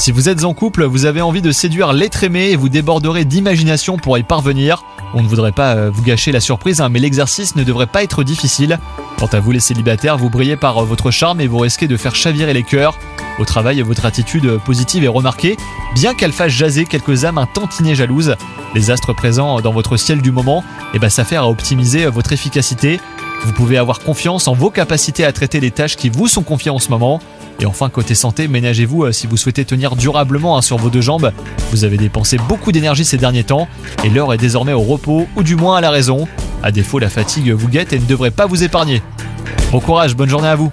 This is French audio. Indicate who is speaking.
Speaker 1: Si vous êtes en couple, vous avez envie de séduire l'être aimé et vous déborderez d'imagination pour y parvenir. On ne voudrait pas euh, vous gâcher la surprise, hein, mais l'exercice ne devrait pas être difficile. Quant à vous les célibataires, vous brillez par euh, votre charme et vous risquez de faire chavirer les cœurs. Au travail, votre attitude euh, positive est remarquée, bien qu'elle fasse jaser quelques âmes un tantinet jalouses. Les astres présents dans votre ciel du moment, eh ben, s'affairent à optimiser votre efficacité. Vous pouvez avoir confiance en vos capacités à traiter les tâches qui vous sont confiées en ce moment. Et enfin, côté santé, ménagez-vous euh, si vous souhaitez tenir durablement hein, sur vos deux jambes. Vous avez dépensé beaucoup d'énergie ces derniers temps et l'heure est désormais au repos ou du moins à la raison. À défaut, la fatigue vous guette et ne devrait pas vous épargner. Bon courage, bonne journée à vous.